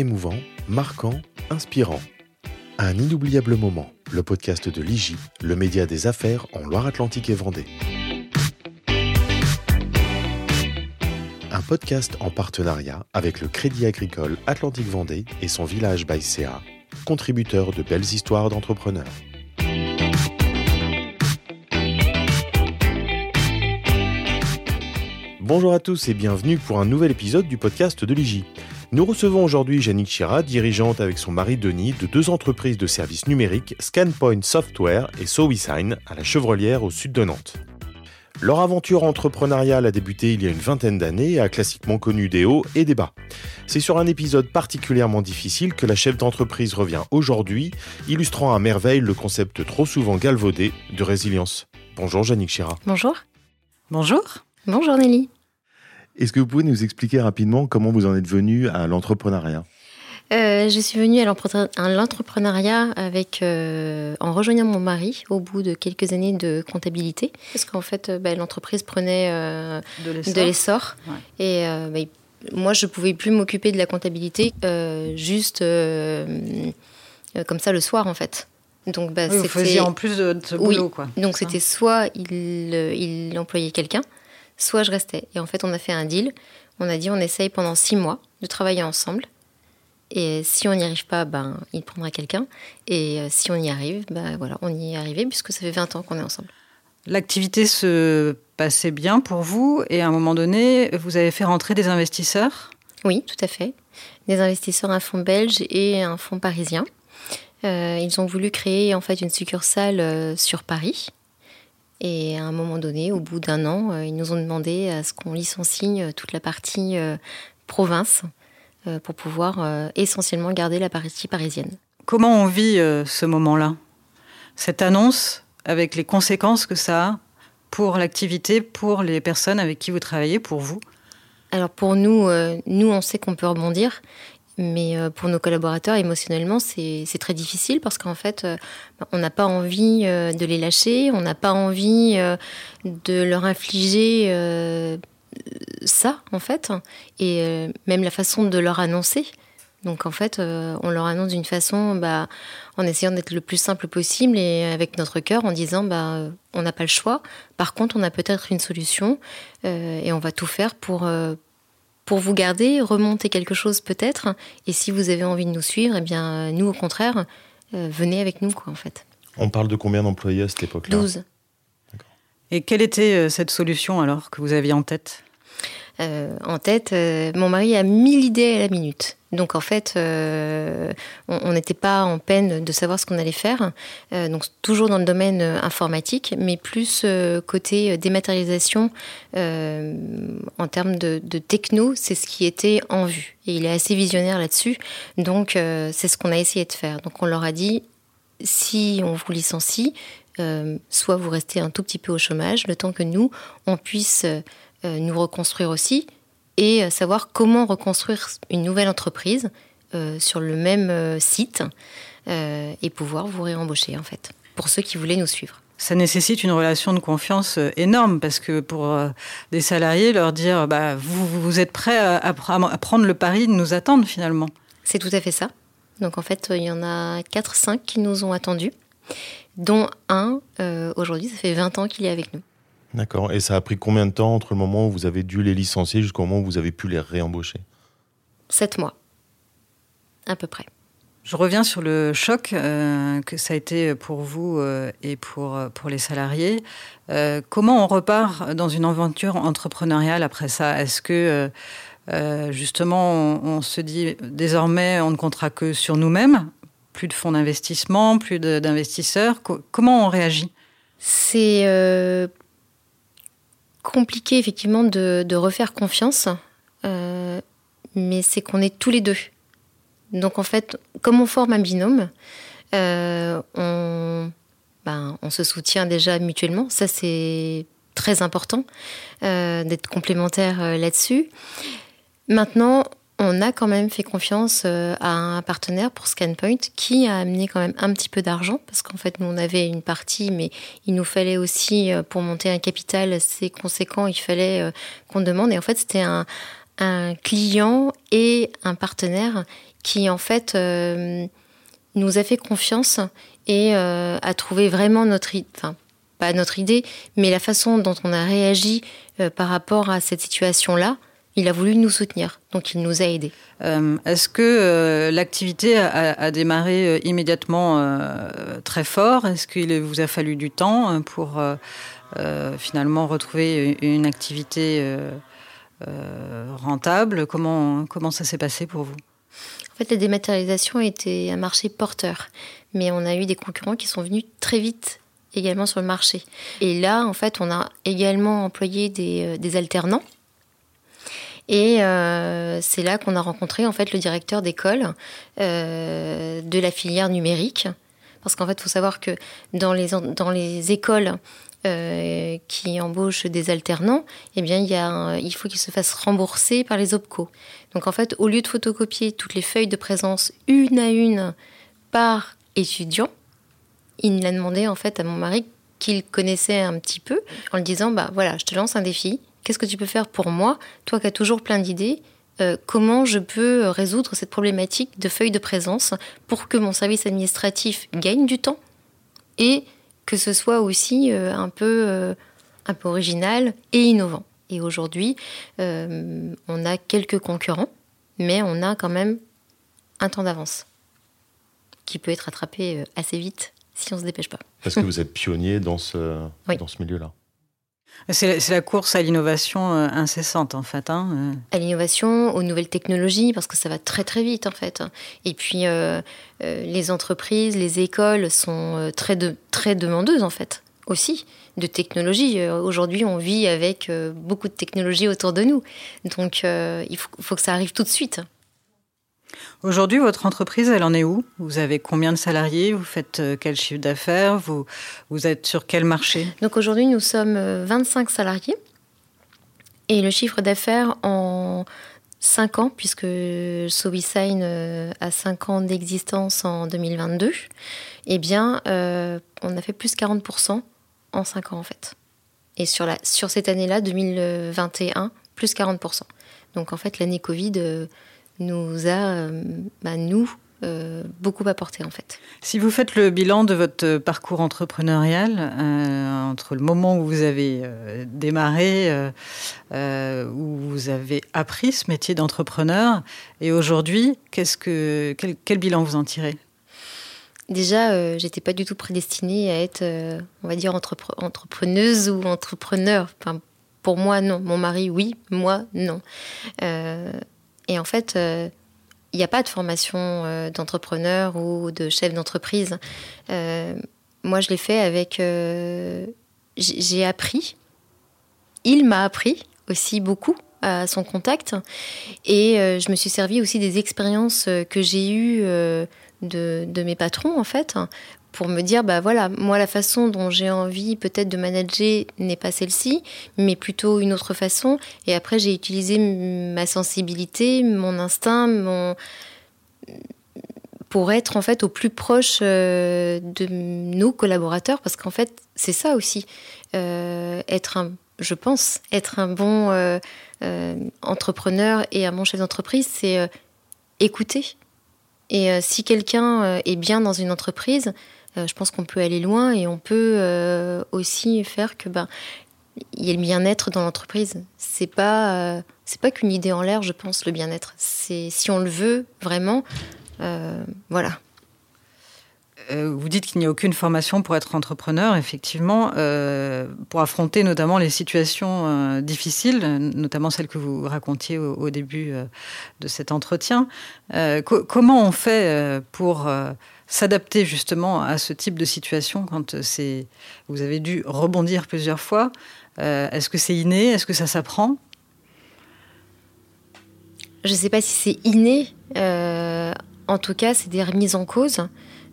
émouvant, marquant, inspirant. Un inoubliable moment, le podcast de l'IGI, le média des affaires en Loire-Atlantique et Vendée. Un podcast en partenariat avec le Crédit Agricole Atlantique Vendée et son village Baïséa, contributeur de belles histoires d'entrepreneurs. Bonjour à tous et bienvenue pour un nouvel épisode du podcast de l'IGI. Nous recevons aujourd'hui Jannick Chira, dirigeante avec son mari Denis de deux entreprises de services numériques, Scanpoint Software et SoWeSign, à la Chevrolière au sud de Nantes. Leur aventure entrepreneuriale a débuté il y a une vingtaine d'années et a classiquement connu des hauts et des bas. C'est sur un épisode particulièrement difficile que la chef d'entreprise revient aujourd'hui, illustrant à merveille le concept trop souvent galvaudé de résilience. Bonjour Jannick Chira. Bonjour. Bonjour. Bonjour Nelly. Est-ce que vous pouvez nous expliquer rapidement comment vous en êtes venu à l'entrepreneuriat? Euh, je suis venue à l'entrepreneuriat avec euh, en rejoignant mon mari au bout de quelques années de comptabilité. Parce qu'en fait euh, bah, l'entreprise prenait de l'essor. et bah, moi je pouvais plus m'occuper de la comptabilité juste comme ça le soir en fait. Donc bah, vous faisiez en plus de, ce boulot quoi. Donc c'était soit il, il employait quelqu'un soit je restais. Et en fait, on a fait un deal. On a dit on essaye pendant six mois de travailler ensemble. Et si on n'y arrive pas, ben, il prendra quelqu'un. Et euh, si on y arrive, ben, voilà, on y est arrivé puisque ça fait 20 ans qu'on est ensemble. L'activité se passait bien pour vous et à un moment donné, vous avez fait rentrer des investisseurs? Oui, tout à fait. Des investisseurs, un fonds belge et un fonds parisien. Euh, ils ont voulu créer en fait une succursale euh, sur Paris et à un moment donné, au bout d'un an, euh, ils nous ont demandé à ce qu'on licencie euh, toute la partie euh, province pour pouvoir essentiellement garder la partie parisienne. Comment on vit ce moment-là? Cette annonce avec les conséquences que ça a pour l'activité, pour les personnes avec qui vous travaillez, pour vous? Alors pour nous, nous on sait qu'on peut rebondir mais euh, pour nos collaborateurs, émotionnellement, c'est très difficile parce qu'en fait, euh, on n'a pas envie euh, de les lâcher, on n'a pas envie de leur infliger ça, en fait, et même la façon de leur annoncer. Donc en fait, on leur annonce d'une façon, bah, en essayant d'être le plus simple possible et avec notre cœur, en disant, bah, on n'a pas le choix. Par contre, on a peut-être une solution et on va tout faire pour pour vous garder, remonter quelque chose peut-être. Et si vous avez envie de nous suivre, eh bien, nous, au contraire, euh, venez avec nous, quoi, en fait. On parle de combien d'employés à cette époque-là? 12. Et quelle était euh, cette solution alors que vous aviez en tête? Euh, En tête, mon mari a mille idées à la minute. Donc en fait, euh, on n'était pas en peine de savoir ce qu'on allait faire. Euh, donc toujours dans le domaine euh, informatique, mais plus côté dématérialisation en termes de, de techno, c'est ce qui était en vue. Et il est assez visionnaire là-dessus. Donc c'est ce qu'on a essayé de faire. Donc on leur a dit si on vous licencie, soit vous restez un tout petit peu au chômage, le temps que nous on puisse nous reconstruire aussi et euh, savoir comment reconstruire une nouvelle entreprise euh, sur le même euh, site et pouvoir vous réembaucher en fait, pour ceux qui voulaient nous suivre ça nécessite une relation de confiance énorme parce que pour des salariés, leur dire bah, vous, vous êtes prêts à, prendre le pari de nous attendre finalement. C'est tout à fait ça. Donc en fait, il y en a 4-5 qui nous ont attendus, dont un, aujourd'hui, ça fait 20 ans qu'il est avec nous. D'accord. Et ça a pris combien de temps entre le moment où vous avez dû les licencier jusqu'au moment où vous avez pu les réembaucher? Sept mois, à peu près. Je reviens sur le choc euh, que ça a été pour vous euh, et pour, euh, pour les salariés. comment on repart dans une aventure entrepreneuriale après ça? Est-ce que justement on, se dit désormais on ne comptera que sur nous-mêmes? Plus de fonds d'investissement, plus d'investisseurs Comment on réagit? C'est compliqué effectivement de, refaire confiance, euh, mais c'est qu'on est tous les deux. Donc en fait, comme on forme un binôme, euh, on, ben, on se soutient déjà mutuellement. Ça c'est très important euh, d'être complémentaire là-dessus. Maintenant, on a quand même fait confiance euh, à un partenaire pour Scanpoint qui a amené quand même un petit peu d'argent parce qu'en fait nous on avait une partie mais il nous fallait aussi euh, pour monter un capital assez conséquent il fallait euh, qu'on demande. Et en fait c'était un, client et un partenaire qui en fait nous a fait confiance et a trouvé vraiment notre, enfin pas notre idée, mais la façon dont on a réagi par rapport à cette situation-là, il a voulu nous soutenir, donc il nous a aidés. Euh, est-ce que euh, l'activité a, démarré euh, immédiatement très fort? Est-ce qu'il vous a fallu du temps pour finalement retrouver une activité rentable? Comment, comment ça s'est passé pour vous? En fait, la dématérialisation était un marché porteur, mais on a eu des concurrents qui sont venus très vite également sur le marché. Et là, en fait, on a également employé des alternants et euh, c'est là qu'on a rencontré en fait le directeur d'école euh, de la filière numérique. Parce qu'en fait, il faut savoir que dans les, dans les écoles euh, qui embauchent des alternants, eh bien, il, y a il faut qu'ils se fassent rembourser par les OPCO. Donc en fait, au lieu de photocopier toutes les feuilles de présence une à une par étudiant, il a demandé en fait à mon mari qu'il connaissait un petit peu en lui disant bah voilà, je te lance un défi Qu'est-ce que tu peux faire pour moi, toi qui as toujours plein d'idées euh, Comment je peux résoudre cette problématique de feuille de présence pour que mon service administratif gagne du temps et que ce soit aussi euh, un, peu, euh, un peu original et innovant. Et aujourd'hui, on a quelques concurrents, mais on a quand même un temps d'avance qui peut être rattrapé assez vite si on ne se dépêche pas. Parce que vous êtes pionnier dans ce, dans ce milieu-là. C'est la course à l'innovation euh, incessante, en fait. Hein, euh. À l'innovation, aux nouvelles technologies, parce que ça va très très vite, en fait. Et puis, euh, les entreprises, les écoles sont très, très demandeuses, en fait, aussi, de technologie. Aujourd'hui, on vit avec beaucoup de technologies autour de nous. Donc, il faut que ça arrive tout de suite. Aujourd'hui, votre entreprise, elle en est où? Vous avez combien de salariés? Vous faites euh, quel chiffre d'affaires? Vous, vous êtes sur quel marché? Donc aujourd'hui, nous sommes 25 euh, salariés. Et le chiffre d'affaires en 5 ans, puisque SoBeSign euh, a 5 ans d'existence en 2022, eh bien, on a fait plus 40% en 5 ans en fait. Et sur, la, sur cette année-là, 2021, plus 40%. Donc en fait, l'année Covid nous a, euh, bah, nous, euh, beaucoup apporté en fait. Si vous faites le bilan de votre parcours entrepreneurial, euh, entre le moment où vous avez démarré, où vous avez appris ce métier d'entrepreneur, et aujourd'hui, qu'est-ce que, quel, bilan vous en tirez? Déjà, j'étais pas du tout prédestinée à être, on va dire, entrepreneuse ou entrepreneur. Enfin, pour moi, non. Mon mari, oui. Moi, non. Et en fait, il euh, n'y a pas de formation euh, d'entrepreneur ou de chef d'entreprise. Euh, moi, je l'ai fait avec... J'ai appris. Il m'a appris aussi beaucoup à son contact. Et je me suis servi aussi des expériences que j'ai eues de, mes patrons, en fait, pour me dire, bah voilà, moi la façon dont j'ai envie peut-être de manager n'est pas celle-ci, mais plutôt une autre façon. Et après, j'ai utilisé ma sensibilité, mon instinct, mon pour être en fait au plus proche euh, de nos collaborateurs, parce qu'en fait, c'est ça aussi, euh, être un, je pense, être un bon euh, entrepreneur et un bon chef d'entreprise, c'est écouter. Et si quelqu'un est bien dans une entreprise, euh, je pense qu'on peut aller loin et on peut euh, aussi faire que ben il y ait le bien-être dans l'entreprise. C'est pas euh, c'est pas qu'une idée en l'air, je pense le bien-être. C'est si on le veut vraiment, voilà. Vous dites qu'il n'y a aucune formation pour être entrepreneur, effectivement, pour affronter notamment les situations difficiles, notamment celles que vous racontiez au, début de cet entretien. comment on fait pour s'adapter justement à ce type de situation quand c'est vous avez dû rebondir plusieurs fois euh, Est-ce que c'est inné? Est-ce que ça s'apprend? Je ne sais pas si c'est inné. Euh, en tout cas, c'est des remises en cause.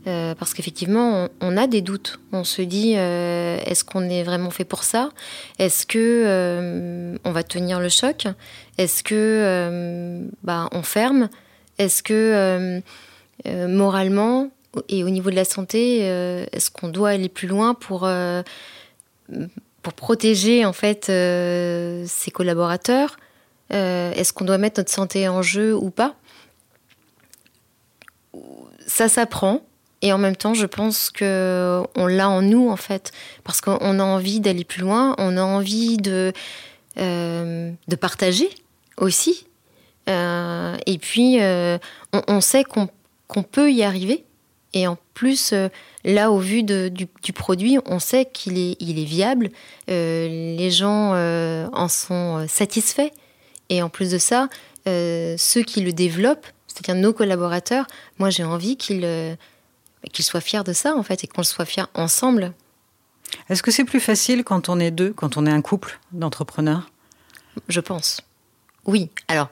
Euh, parce qu'effectivement, on, a des doutes. On se dit, est-ce qu'on est vraiment fait pour ça? Est-ce que on va tenir le choc? Est-ce que bah, on ferme? Est-ce que moralement, et au niveau de la santé, euh, est-ce qu'on doit aller plus loin pour, euh, pour protéger en fait euh, ses collaborateurs Est-ce qu'on doit mettre notre santé en jeu ou pas? Ça s'apprend. Et en même temps, je pense que on l'a en nous en fait, parce qu'on a envie d'aller plus loin, on a envie de de partager aussi. Et puis, on, sait qu'on peut y arriver. Et en plus, là, au vu du, produit, on sait qu'il est, il est viable. les gens en sont satisfaits. Et en plus de ça, ceux qui le développent, c'est-à-dire nos collaborateurs, moi, j'ai envie qu'ils qu'ils soient fiers de ça, en fait, et qu'on soit fiers ensemble. Est-ce que c'est plus facile quand on est deux, quand on est un couple d'entrepreneurs? Je pense. Oui. Alors.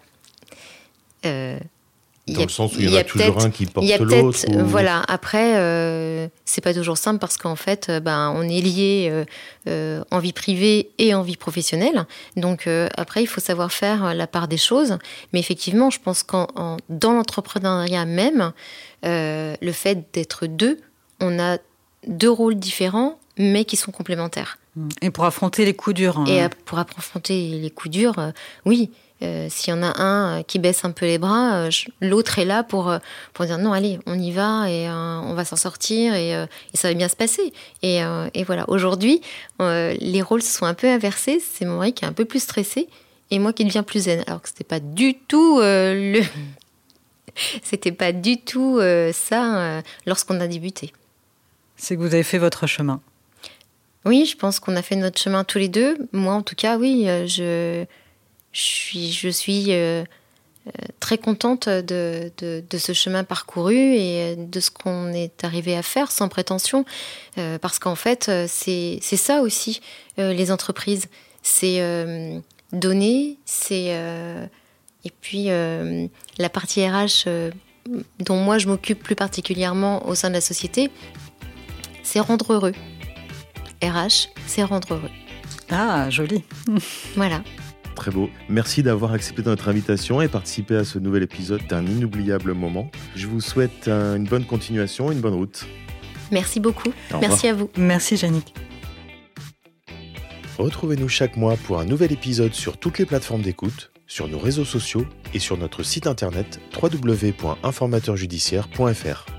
Euh, dans le sens où il y, en a, toujours un qui porte l'autre. Voilà. Après, euh, c'est pas toujours simple parce qu'en fait, euh, ben, on est lié euh, en vie privée et en vie professionnelle. Donc après, il faut savoir faire la part des choses. Mais effectivement, je pense qu'en dans l'entrepreneuriat même, le fait d'être deux, on a deux rôles différents, mais qui sont complémentaires. Et pour affronter les coups durs. Hein. Et pour affronter les coups durs, oui. Euh, s'il y en a un euh, qui baisse un peu les bras, euh, l'autre est là pour, pour dire non, allez, on y va et on va s'en sortir et, ça va bien se passer. Et, et voilà, aujourd'hui, les rôles se sont un peu inversés. C'est mon mari qui est un peu plus stressé et moi qui deviens plus zen. Alors que c'était pas du tout le. c'était pas du tout ça lorsqu'on a débuté. C'est que vous avez fait votre chemin. Oui, je pense qu'on a fait notre chemin tous les deux. Moi, en tout cas, oui, je je suis, je suis euh, euh, très contente de, de, ce chemin parcouru et de ce qu'on est arrivé à faire sans prétention. Euh, parce qu'en fait, c'est ça aussi, les entreprises. C'est donner, c'est. et puis, la partie RH dont moi je m'occupe plus particulièrement au sein de la société, c'est rendre heureux. RH, c'est rendre heureux. Ah, joli. voilà. Très beau. Merci d'avoir accepté notre invitation et participé à ce nouvel épisode d'un inoubliable moment. Je vous souhaite une bonne continuation, une bonne route. Merci beaucoup. Merci à vous. Merci Yannick. Retrouvez-nous chaque mois pour un nouvel épisode sur toutes les plateformes d'écoute, sur nos réseaux sociaux et sur notre site internet www.informateurjudiciaire.fr.